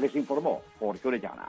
Les informó Jorge Orellana.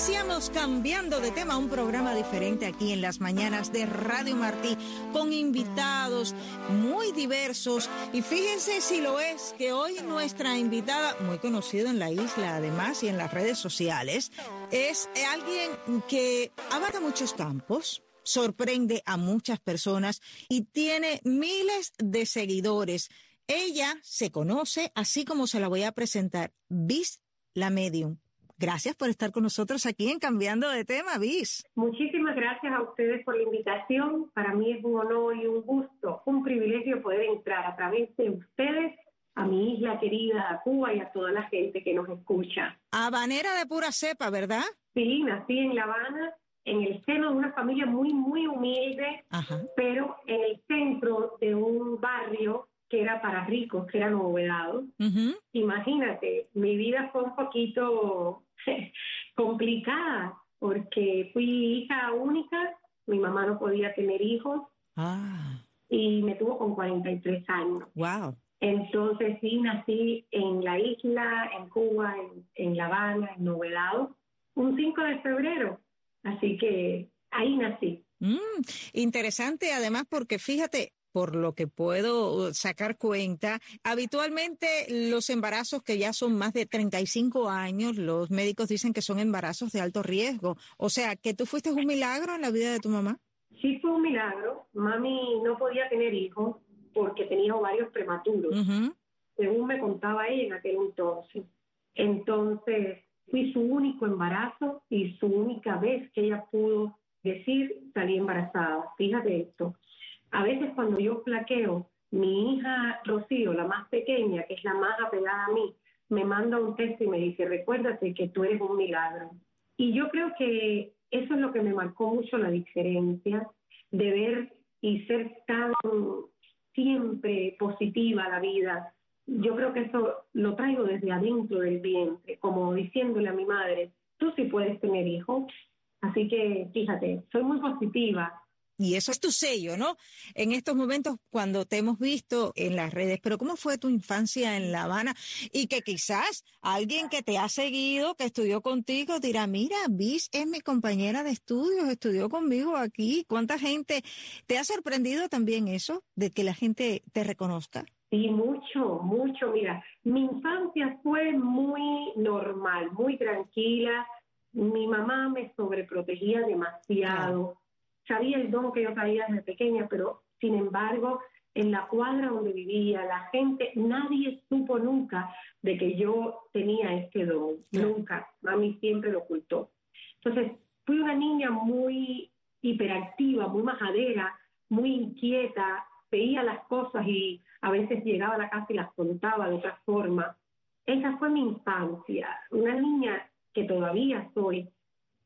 Iniciamos cambiando de tema, un programa diferente aquí en las mañanas de Radio Martí, con invitados muy diversos. Y fíjense si lo es, que hoy nuestra invitada, muy conocida en la isla además y en las redes sociales, es alguien que abarca muchos campos, sorprende a muchas personas y tiene miles de seguidores. Ella se conoce así como se la voy a presentar, Bis la Medium. Gracias por estar con nosotros aquí en Cambiando de Tema, Bis. Muchísimas gracias a ustedes por la invitación. Para mí es un honor y un gusto, un privilegio poder entrar a través de ustedes a mi isla querida, a Cuba y a toda la gente que nos escucha. Habanera de pura cepa, ¿verdad? Sí, nací en La Habana, en el seno de una familia muy, muy humilde, pero en el centro de un barrio que era para ricos, que era novedado. Imagínate, mi vida fue un poquito complicada porque fui hija única, mi mamá no podía tener hijos ah. y me tuvo con 43 años. Wow. Entonces sí, nací en la isla, en Cuba, en, La Habana, en Novedado, un 5 de febrero. Así que ahí nací. Mm, interesante además porque fíjate, por lo que puedo sacar cuenta, habitualmente los embarazos que ya son más de 35 años, los médicos dicen que son embarazos de alto riesgo. O sea, que tú fuiste un milagro en la vida de tu mamá. Sí, fue un milagro. Mami no podía tener hijos porque tenía ovarios prematuros, según me contaba ella en aquel entonces. Entonces, fui su único embarazo y su única vez que ella pudo decir salí embarazada. Fíjate esto. A veces cuando yo flaqueo, mi hija Rocío, la más pequeña, que es la más apegada a mí, me manda un texto y me dice, recuérdate que tú eres un milagro. Y yo creo que eso es lo que me marcó mucho la diferencia de ver y ser tan siempre positiva a la vida. Yo creo que eso lo traigo desde adentro del vientre, como diciéndole a mi madre, tú sí puedes tener hijos. Así que fíjate, soy muy positiva, y eso es tu sello, ¿no? En estos momentos cuando te hemos visto en las redes, pero ¿cómo fue tu infancia en La Habana? Y que quizás alguien que te ha seguido, que estudió contigo, dirá, mira, Bis es mi compañera de estudios, estudió conmigo aquí. ¿Cuánta gente te ha sorprendido también eso, de que la gente te reconozca? Sí, mucho, mucho. Mira, mi infancia fue muy normal, muy tranquila. Mi mamá me sobreprotegía demasiado sabía el don que yo traía desde pequeña, pero sin embargo, en la cuadra donde vivía, la gente, nadie supo nunca de que yo tenía este don, nunca. Mami siempre lo ocultó. Entonces, fui una niña muy hiperactiva, muy majadera, muy inquieta, veía las cosas y a veces llegaba a la casa y las contaba de otra forma. Esa fue mi infancia, una niña que todavía soy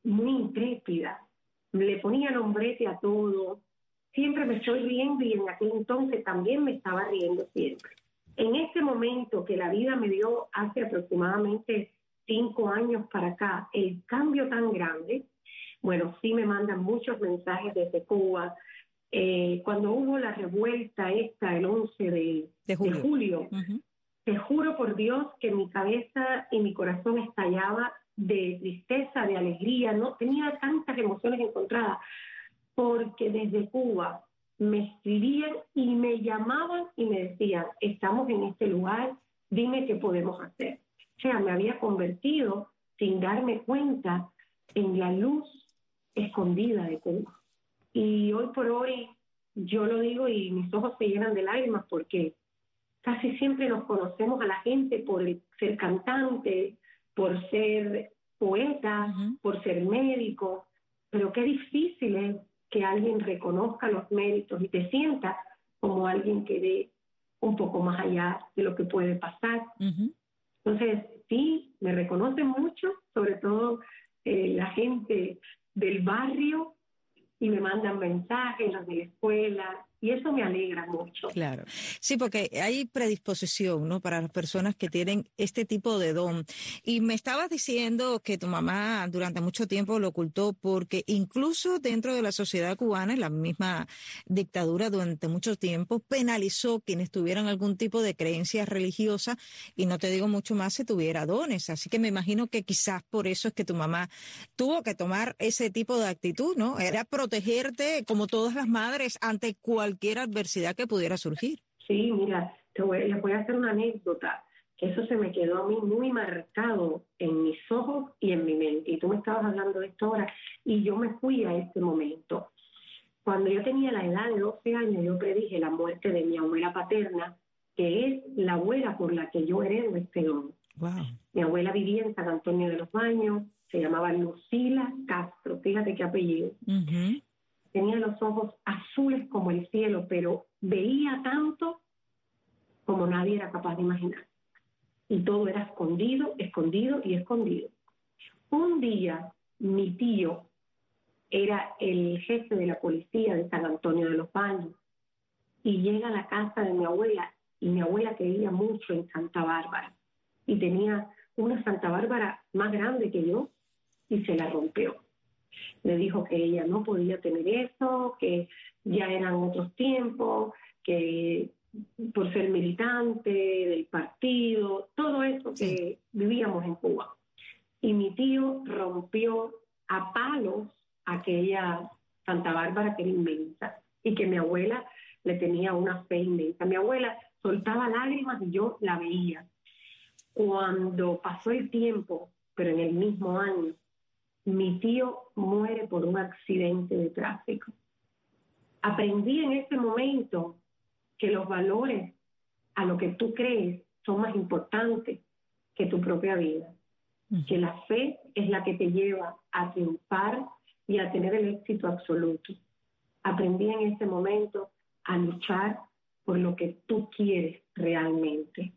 muy intrépida, le ponía nombrete a todo, siempre me estoy riendo y en aquel entonces también me estaba riendo siempre. En este momento que la vida me dio hace aproximadamente cinco años para acá, el cambio tan grande, bueno, sí me mandan muchos mensajes desde Cuba. Eh, cuando hubo la revuelta esta, el 11 de, julio, te juro por Dios que mi cabeza y mi corazón estallaba de tristeza, de alegría, no tenía tantas emociones encontradas, porque desde Cuba me escribían y me llamaban y me decían, estamos en este lugar, dime qué podemos hacer. O sea, me había convertido sin darme cuenta en la luz escondida de Cuba. Y hoy por hoy yo lo digo y mis ojos se llenan de lágrimas porque casi siempre nos conocemos a la gente por ser cantante, por ser poeta, por ser médico, pero qué difícil es que alguien reconozca los méritos y te sienta como alguien que ve un poco más allá de lo que puede pasar. Entonces, sí, me reconocen mucho, sobre todo eh, la gente del barrio, y me mandan mensajes, los de la escuela, y eso me alegra mucho. Claro. Sí, porque hay predisposición, ¿no? Para las personas que tienen este tipo de don. Y me estabas diciendo que tu mamá durante mucho tiempo lo ocultó porque incluso dentro de la sociedad cubana, en la misma dictadura durante mucho tiempo, penalizó quienes tuvieran algún tipo de creencia religiosa y no te digo mucho más si tuviera dones. Así que me imagino que quizás por eso es que tu mamá tuvo que tomar ese tipo de actitud, ¿no? Era protegerte como todas las madres ante cualquier cualquier adversidad que pudiera surgir. Sí, mira, te voy, les voy a hacer una anécdota, que eso se me quedó a mí muy marcado en mis ojos y en mi mente. Y tú me estabas hablando de esto ahora, y yo me fui a este momento. Cuando yo tenía la edad de 12 años, yo predije la muerte de mi abuela paterna, que es la abuela por la que yo heredo este don. Wow. Mi abuela vivía en San Antonio de los Baños, se llamaba Lucila Castro, fíjate qué apellido tenía los ojos azules como el cielo, pero veía tanto como nadie era capaz de imaginar. Y todo era escondido, escondido y escondido. Un día mi tío era el jefe de la policía de San Antonio de los Baños y llega a la casa de mi abuela y mi abuela creía mucho en Santa Bárbara y tenía una Santa Bárbara más grande que yo y se la rompió le dijo que ella no podía tener eso, que ya eran otros tiempos, que por ser militante del partido, todo eso que vivíamos en Cuba. Y mi tío rompió a palos aquella Santa Bárbara que era inmensa y que mi abuela le tenía una fe inmensa. Mi abuela soltaba lágrimas y yo la veía. Cuando pasó el tiempo, pero en el mismo año, mi tío muere por un accidente de tráfico. Aprendí en ese momento que los valores a lo que tú crees son más importantes que tu propia vida, que la fe es la que te lleva a triunfar y a tener el éxito absoluto. Aprendí en ese momento a luchar por lo que tú quieres realmente.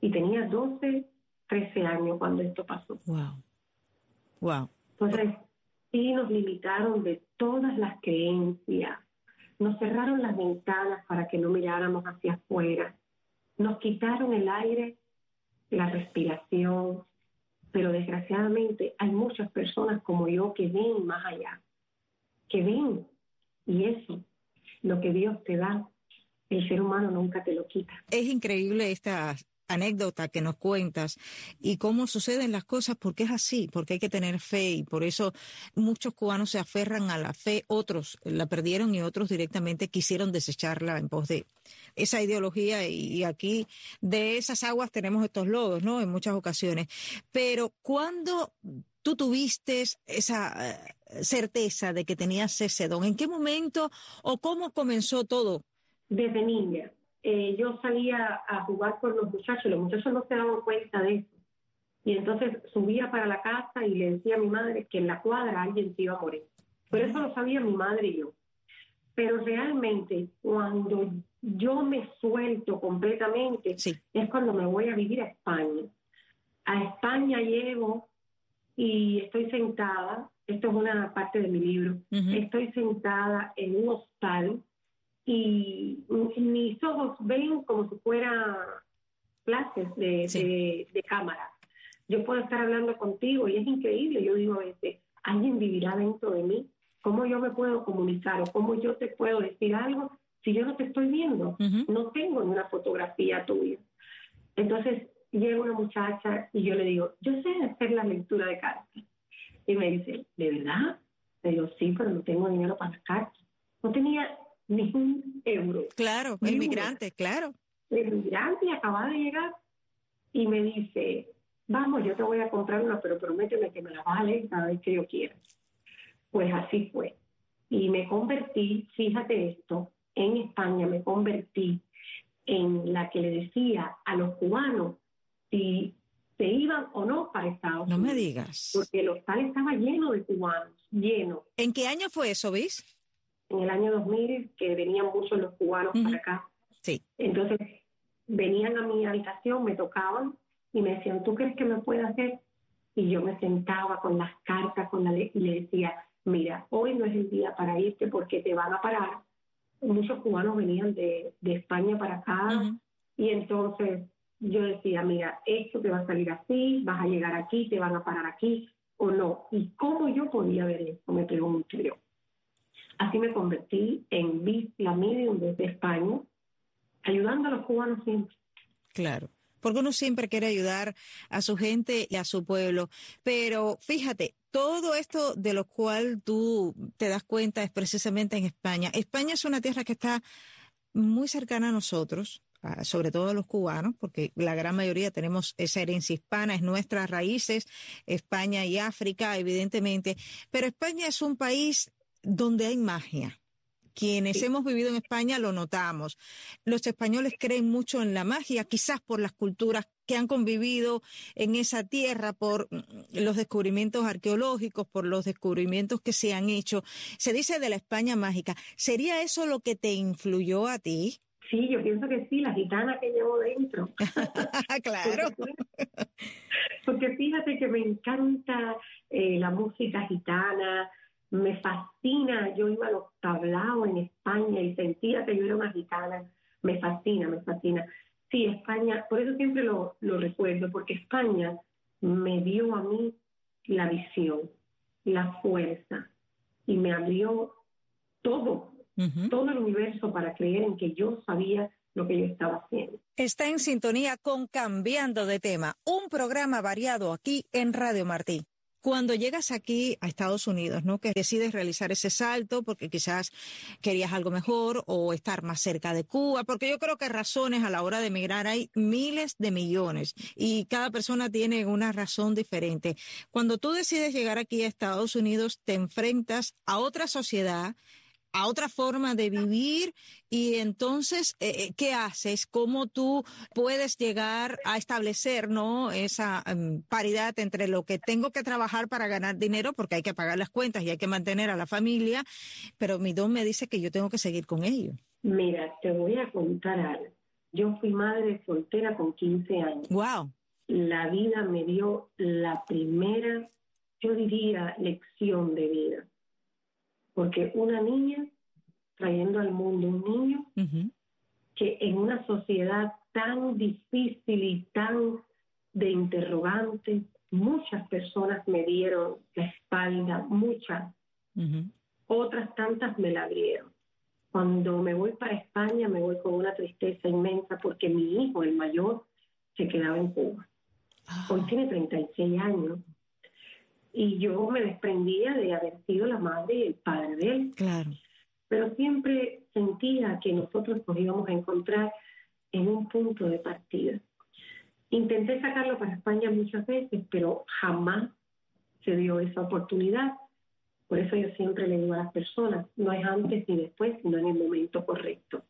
Y tenía 12, 13 años cuando esto pasó. Wow. Wow. Entonces, sí nos limitaron de todas las creencias, nos cerraron las ventanas para que no miráramos hacia afuera, nos quitaron el aire, la respiración, pero desgraciadamente hay muchas personas como yo que ven más allá, que ven, y eso, lo que Dios te da, el ser humano nunca te lo quita. Es increíble esta anécdota que nos cuentas y cómo suceden las cosas, porque es así, porque hay que tener fe y por eso muchos cubanos se aferran a la fe, otros la perdieron y otros directamente quisieron desecharla en pos de esa ideología y aquí de esas aguas tenemos estos lodos, ¿no? En muchas ocasiones. Pero cuando tú tuviste esa eh, certeza de que tenías ese don, ¿en qué momento o cómo comenzó todo? Desde niña eh, yo salía a jugar con los muchachos, los muchachos no se daban cuenta de eso. Y entonces subía para la casa y le decía a mi madre que en la cuadra alguien se iba a morir. Pero eso lo sabía mi madre y yo. Pero realmente cuando yo me suelto completamente es cuando me voy a vivir a España. A España llego y estoy sentada, esto es una parte de mi libro, estoy sentada en un hostal y mis ojos ven como si fuera clases de, de, cámara. Yo puedo estar hablando contigo y es increíble. Yo digo a veces, alguien vivirá dentro de mí. ¿Cómo yo me puedo comunicar o cómo yo te puedo decir algo si yo no te estoy viendo? No tengo una fotografía tuya. Entonces llega una muchacha y yo le digo, yo sé hacer la lectura de cartas. Y me dice, ¿de verdad? Le digo, sí, pero no tengo dinero para las cartas. No tenía ni un euro. Claro, el migrante, claro. El migrante acaba de llegar y me dice, vamos, yo te voy a comprar una, pero prométeme que me la vale cada vez que yo quiera. Pues así fue. Y me convertí, fíjate esto, en España me convertí en la que le decía a los cubanos si se iban o no para Estados Unidos. No me digas. Porque el hostal estaba lleno de cubanos, lleno. ¿En qué año fue eso, Vis? En el año 2000, que venían muchos los cubanos para acá. Sí. Entonces, venían a mi habitación, me tocaban y me decían, ¿tú crees que me puede hacer? Y yo me sentaba con las cartas con la y le decía, mira, hoy no es el día para irte porque te van a parar. Muchos cubanos venían de, de España para acá y entonces yo decía, mira, esto te va a salir así, vas a llegar aquí, te van a parar aquí o no. ¿Y cómo yo podía ver eso? Me pregunto yo. Así me convertí en la medium desde España, ayudando a los cubanos siempre. Claro porque uno siempre quiere ayudar a su gente y a su pueblo. Pero fíjate, todo esto de lo cual tú te das cuenta es precisamente en España. España es una tierra que está muy cercana a nosotros, sobre todo a los cubanos, porque la gran mayoría tenemos esa herencia hispana, es nuestras raíces, España y África, evidentemente, pero España es un país donde hay magia. Quienes hemos vivido en España lo notamos. Los españoles creen mucho en la magia, quizás por las culturas que han convivido en esa tierra, por mm, los descubrimientos arqueológicos, por los descubrimientos que se han hecho. Se dice de la España mágica. ¿Sería eso lo que te influyó a ti? Sí, yo pienso que sí, la gitana que llevo dentro. claro. Porque, fíjate que me encanta eh, la música gitana, me fascina, yo iba a los tablaos en España y sentía que yo era una gitana, me fascina, me fascina. Sí, España, por eso siempre lo, lo recuerdo, porque España me dio a mí la visión, la fuerza y me abrió todo, todo el universo para creer en que yo sabía lo que yo estaba haciendo. Está en sintonía con Cambiando de Tema, un programa variado aquí en Radio Martí. Cuando llegas aquí a Estados Unidos, ¿no? Que decides realizar ese salto porque quizás querías algo mejor o estar más cerca de Cuba, porque yo creo que razones a la hora de emigrar hay miles de millones y cada persona tiene una razón diferente. Cuando tú decides llegar aquí a Estados Unidos, te enfrentas a otra sociedad a otra forma de vivir y entonces, eh, eh, ¿qué haces? ¿Cómo tú puedes llegar a establecer ¿no? esa em, paridad entre lo que tengo que trabajar para ganar dinero, porque hay que pagar las cuentas y hay que mantener a la familia, pero mi don me dice que yo tengo que seguir con ello? Mira, te voy a contar algo. Yo fui madre soltera con 15 años. Wow. La vida me dio la primera, yo diría, lección de vida porque una niña trayendo al mundo un niño que en una sociedad tan difícil y tan de interrogantes, muchas personas me dieron la espalda, muchas, otras tantas me la abrieron. Cuando me voy para España me voy con una tristeza inmensa porque mi hijo, el mayor, se quedaba en Cuba. Ah. Hoy tiene 36 años y yo me desprendía de haber sido la madre y el padre de él. Claro. Pero siempre sentía que nosotros nos íbamos a encontrar en un punto de partida. Intenté sacarlo para España muchas veces, pero jamás se dio esa oportunidad. Por eso yo siempre le digo a las personas, no es antes ni después, sino en el momento correcto.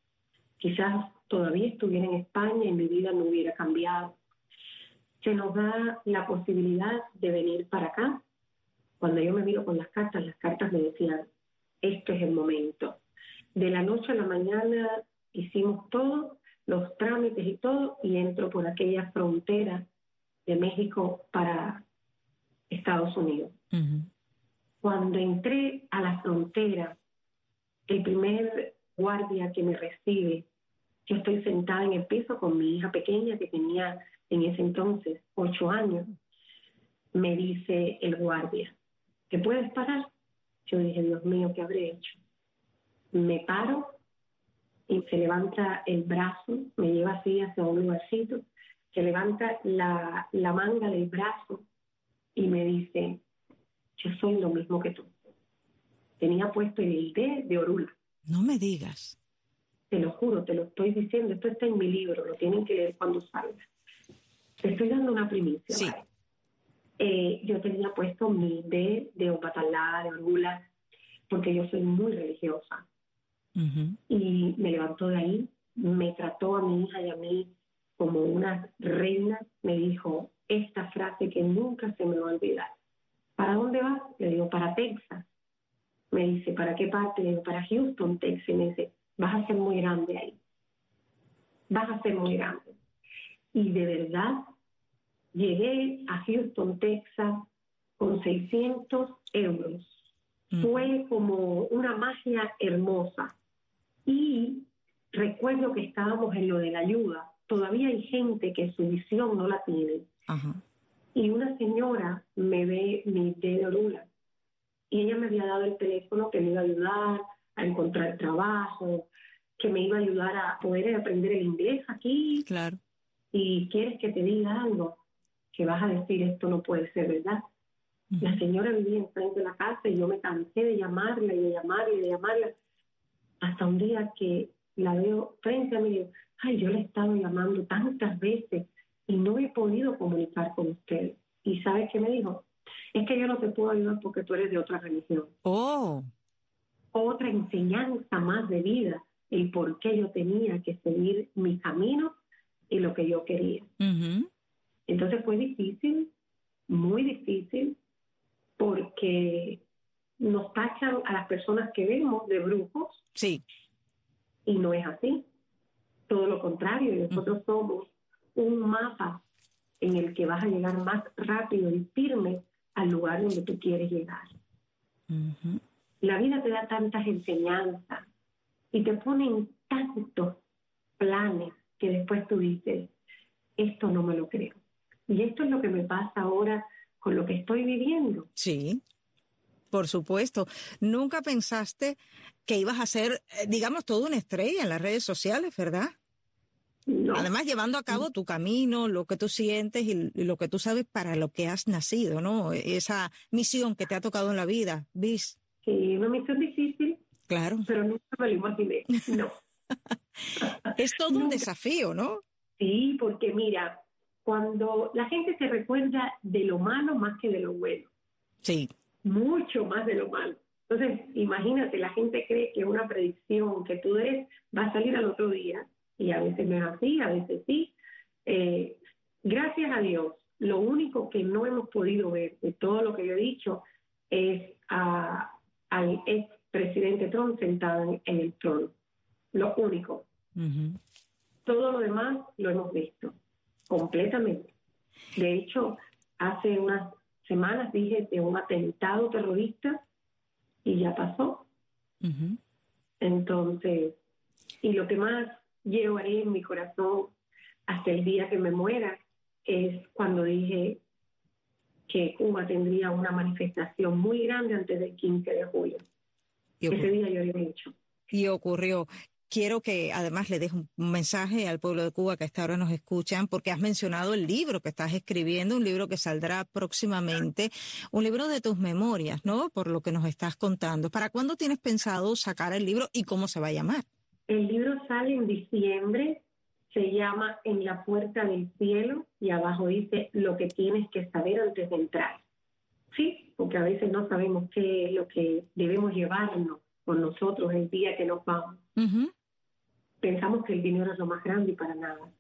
Quizás todavía estuviera en España y mi vida no hubiera cambiado. Se nos da la posibilidad de venir para acá, cuando yo me miro con las cartas, las cartas me decían, este es el momento. De la noche a la mañana hicimos todo, los trámites y todo, y entro por aquella frontera de México para Estados Unidos. Cuando entré a la frontera, el primer guardia que me recibe, yo estoy sentada en el piso con mi hija pequeña que tenía en ese entonces ocho años, me dice el guardia, ¿te puedes parar? Yo dije, Dios mío, ¿qué habré hecho? Me paro y se levanta el brazo, me lleva así hacia un lugarcito, se levanta la, la manga del brazo y me dice, yo soy lo mismo que tú. Tenía puesto el D de Orula. No me digas. Te lo juro, te lo estoy diciendo, esto está en mi libro, lo tienen que leer cuando salga. Te estoy dando una primicia. Sí. Eh, yo tenía puesto mi D de Opatalá, de Orgula, porque yo soy muy religiosa. Y me levantó de ahí, me trató a mi hija y a mí como una reina, me dijo esta frase que nunca se me va a olvidar. ¿Para dónde vas? Le digo, para Texas. Me dice, ¿para qué parte? Le digo, para Houston, Texas. Y me dice, vas a ser muy grande ahí. Vas a ser muy grande. Y de verdad, llegué a Houston, Texas, con 600 euros. Fue como una magia hermosa. Y recuerdo que estábamos en lo de la ayuda. Todavía hay gente que su visión no la tiene. Y una señora me ve mi dedo y ella me había dado el teléfono que me iba a ayudar a encontrar trabajo, que me iba a ayudar a poder aprender el inglés aquí. Claro. Y quieres que te diga algo, que vas a decir esto no puede ser verdad. La señora vivía enfrente de la casa y yo me cansé de llamarla y de llamarla y de llamarla hasta un día que la veo frente a mí y digo, ay, yo le he estado llamando tantas veces y no he podido comunicar con usted. ¿Y sabes qué me dijo? Es que yo no te puedo ayudar porque tú eres de otra religión. Oh. Otra enseñanza más de vida, el por qué yo tenía que seguir mi camino y lo que yo quería. Entonces fue difícil, muy difícil, porque nos tachan a las personas que vemos de brujos. Sí. Y no es así. Todo lo contrario, nosotros somos un mapa en el que vas a llegar más rápido y firme al lugar donde tú quieres llegar. La vida te da tantas enseñanzas y te ponen tantos planes que después tú dices, esto no me lo creo. Y esto es lo que me pasa ahora con lo que estoy viviendo. Sí, por supuesto. ¿Nunca pensaste que ibas a ser, eh, digamos, toda una estrella en las redes sociales, verdad? Además, llevando a cabo tu camino, lo que tú sientes y, lo que tú sabes para lo que has nacido, ¿no? Esa misión que te ha tocado en la vida, ¿vis? Sí, una misión difícil. Claro. Pero nunca me lo imaginé, no. es todo un desafío, ¿no? Sí, porque mira, cuando la gente se recuerda de lo malo más que de lo bueno. Sí. Mucho más de lo malo. Entonces, imagínate, la gente cree que una predicción que tú des va a salir al otro día y a veces no es así, a veces sí. Eh, gracias a Dios, lo único que no hemos podido ver de todo lo que yo he dicho es al ex presidente Trump sentado en, el trono. Lo único. Todo lo demás lo hemos visto completamente. De hecho, hace unas semanas dije de un atentado terrorista y ya pasó. Entonces, y lo que más llevaré en mi corazón hasta el día que me muera es cuando dije que Cuba tendría una manifestación muy grande antes del 15 de julio. Ese día yo lo he hecho. Y ocurrió. Quiero que además le deje un mensaje al pueblo de Cuba que hasta ahora nos escuchan, porque has mencionado el libro que estás escribiendo, un libro que saldrá próximamente, un libro de tus memorias, ¿no? Por lo que nos estás contando. ¿Para cuándo tienes pensado sacar el libro y cómo se va a llamar? El libro sale en diciembre, se llama En la puerta del cielo y abajo dice lo que tienes que saber antes de entrar. Sí, porque a veces no sabemos qué es lo que debemos llevarnos con nosotros el día que nos vamos. Pensamos que el dinero es lo más grande y para nada.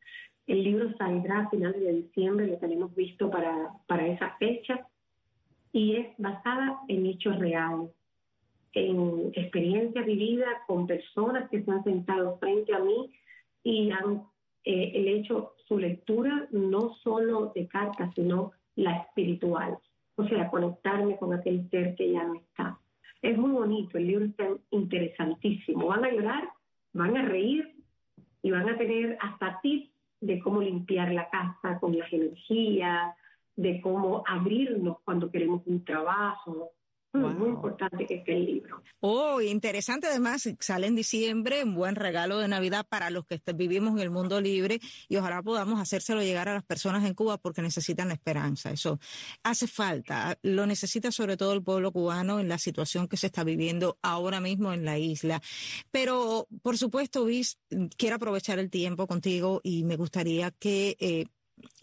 El libro saldrá a finales de diciembre, lo tenemos visto para, para esa fecha y es basada en hechos reales en experiencia vivida con personas que se han sentado frente a mí y han eh, hecho su lectura no solo de cartas, sino la espiritual, o sea, conectarme con aquel ser que ya no está. Es muy bonito, el libro está interesantísimo. Van a llorar, van a reír y van a tener hasta tips de cómo limpiar la casa con las energías, de cómo abrirnos cuando queremos un trabajo, muy importante que esté el libro. Oh, interesante además, sale en diciembre, un buen regalo de Navidad para los que vivimos en el mundo libre y ojalá podamos hacérselo llegar a las personas en Cuba porque necesitan esperanza. Eso hace falta, lo necesita sobre todo el pueblo cubano en la situación que se está viviendo ahora mismo en la isla. Pero, por supuesto, Luis, quiero aprovechar el tiempo contigo y me gustaría que eh,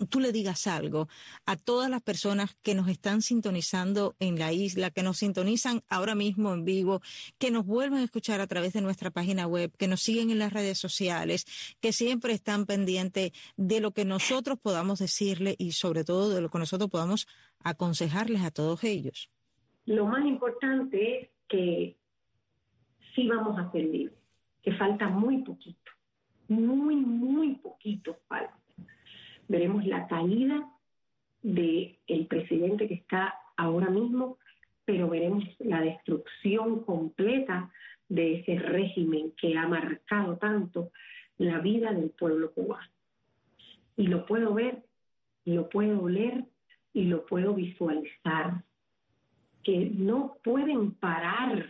tú le digas algo a todas las personas que nos están sintonizando en la isla, que nos sintonizan ahora mismo en vivo, que nos vuelven a escuchar a través de nuestra página web, que nos siguen en las redes sociales, que siempre están pendientes de lo que nosotros podamos decirle y sobre todo de lo que nosotros podamos aconsejarles a todos ellos. Lo más importante es que sí vamos a ser libres, que falta muy poquito, muy, muy poquito falta. Veremos la caída del el presidente que está ahora mismo, pero veremos la destrucción completa de ese régimen que ha marcado tanto la vida del pueblo cubano. Y lo puedo ver, lo puedo oler y lo puedo visualizar, que no pueden parar,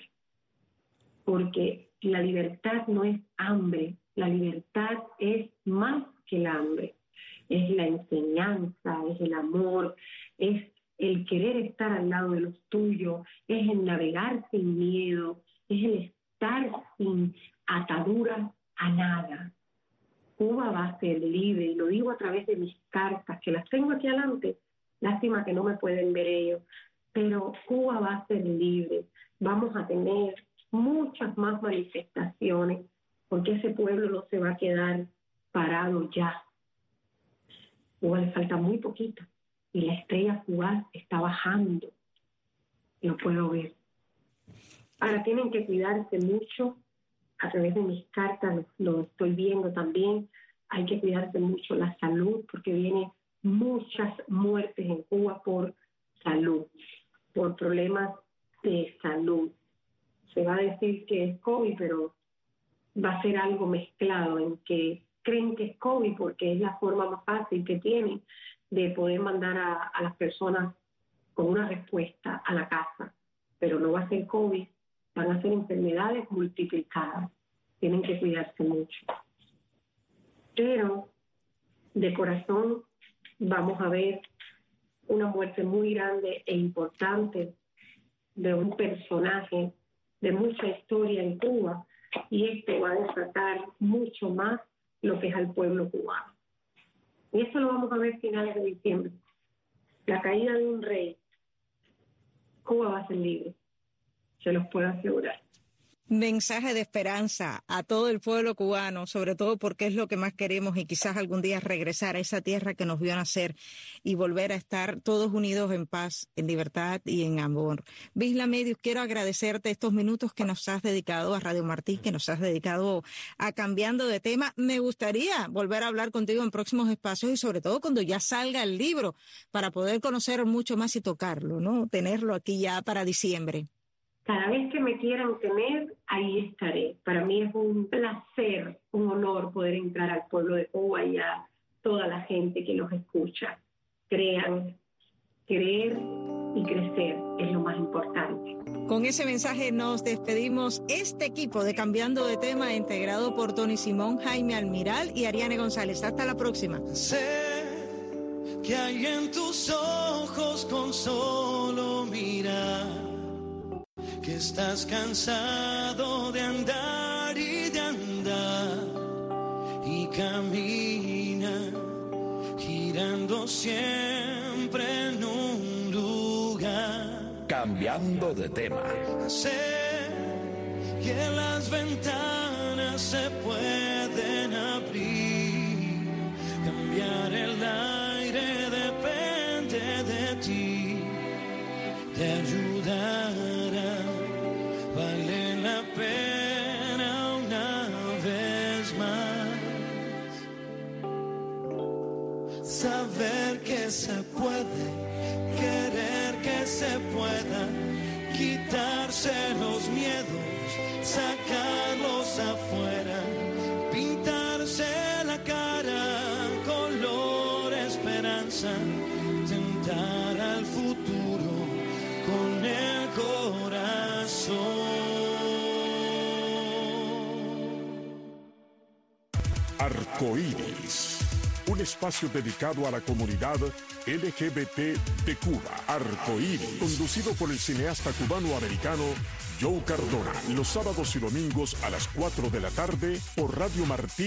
porque la libertad no es hambre, la libertad es más que el hambre, es la enseñanza, es el amor, es el querer estar al lado de los tuyos, es el navegar sin miedo, es el estar sin atadura a nada. Cuba va a ser libre, y lo digo a través de mis cartas, que las tengo aquí adelante, lástima que no me pueden ver ellos, pero Cuba va a ser libre, vamos a tener muchas más manifestaciones, porque ese pueblo no se va a quedar parado ya. Cuba le falta muy poquito y la estrella cubana está bajando, lo puedo ver. Ahora tienen que cuidarse mucho, a través de mis cartas lo, estoy viendo también, hay que cuidarse mucho la salud porque vienen muchas muertes en Cuba por salud, por problemas de salud. Se va a decir que es COVID, pero va a ser algo mezclado en que creen que es COVID porque es la forma más fácil que tienen de poder mandar a, a las personas con una respuesta a la casa, pero no va a ser COVID, van a ser enfermedades multiplicadas. Tienen que cuidarse mucho. Pero de corazón vamos a ver una muerte muy grande e importante de un personaje de mucha historia en Cuba y esto va a desatar mucho más lo que es al pueblo cubano. Y eso lo vamos a ver finales de diciembre. La caída de un rey. Cuba va a ser libre se los puedo asegurar. Mensaje de esperanza a todo el pueblo cubano, sobre todo porque es lo que más queremos y quizás algún día regresar a esa tierra que nos vio nacer y volver a estar todos unidos en paz, en libertad y en amor. Visla Medios, quiero agradecerte estos minutos que nos has dedicado a Radio Martí, que nos has dedicado a cambiando de tema. Me gustaría volver a hablar contigo en próximos espacios y sobre todo cuando ya salga el libro para poder conocer mucho más y tocarlo, ¿no? Tenerlo aquí ya para diciembre. Cada vez que me quieran tener, ahí estaré. Para mí es un placer, un honor poder entrar al pueblo de Cuba y a toda la gente que nos escucha. Crean, creer y crecer es lo más importante. Con ese mensaje nos despedimos. Este equipo de Cambiando de Tema, integrado por Tony Simón, Jaime Almiral y Ariane González. Hasta la próxima. Sé que hay en tus ojos con solo mirar que estás cansado de andar y de andar y camina girando siempre en un lugar. Cambiando de tema. Sé que las ventanas se pueden abrir, cambiar el aire saber que se puede, querer que se pueda, quitarse los miedos, sacarlos espacio dedicado a la comunidad LGBT de Cuba. Arcoíris, conducido por el cineasta cubano-americano Joe Cardona, los sábados y domingos a las 4 de la tarde por Radio Martí.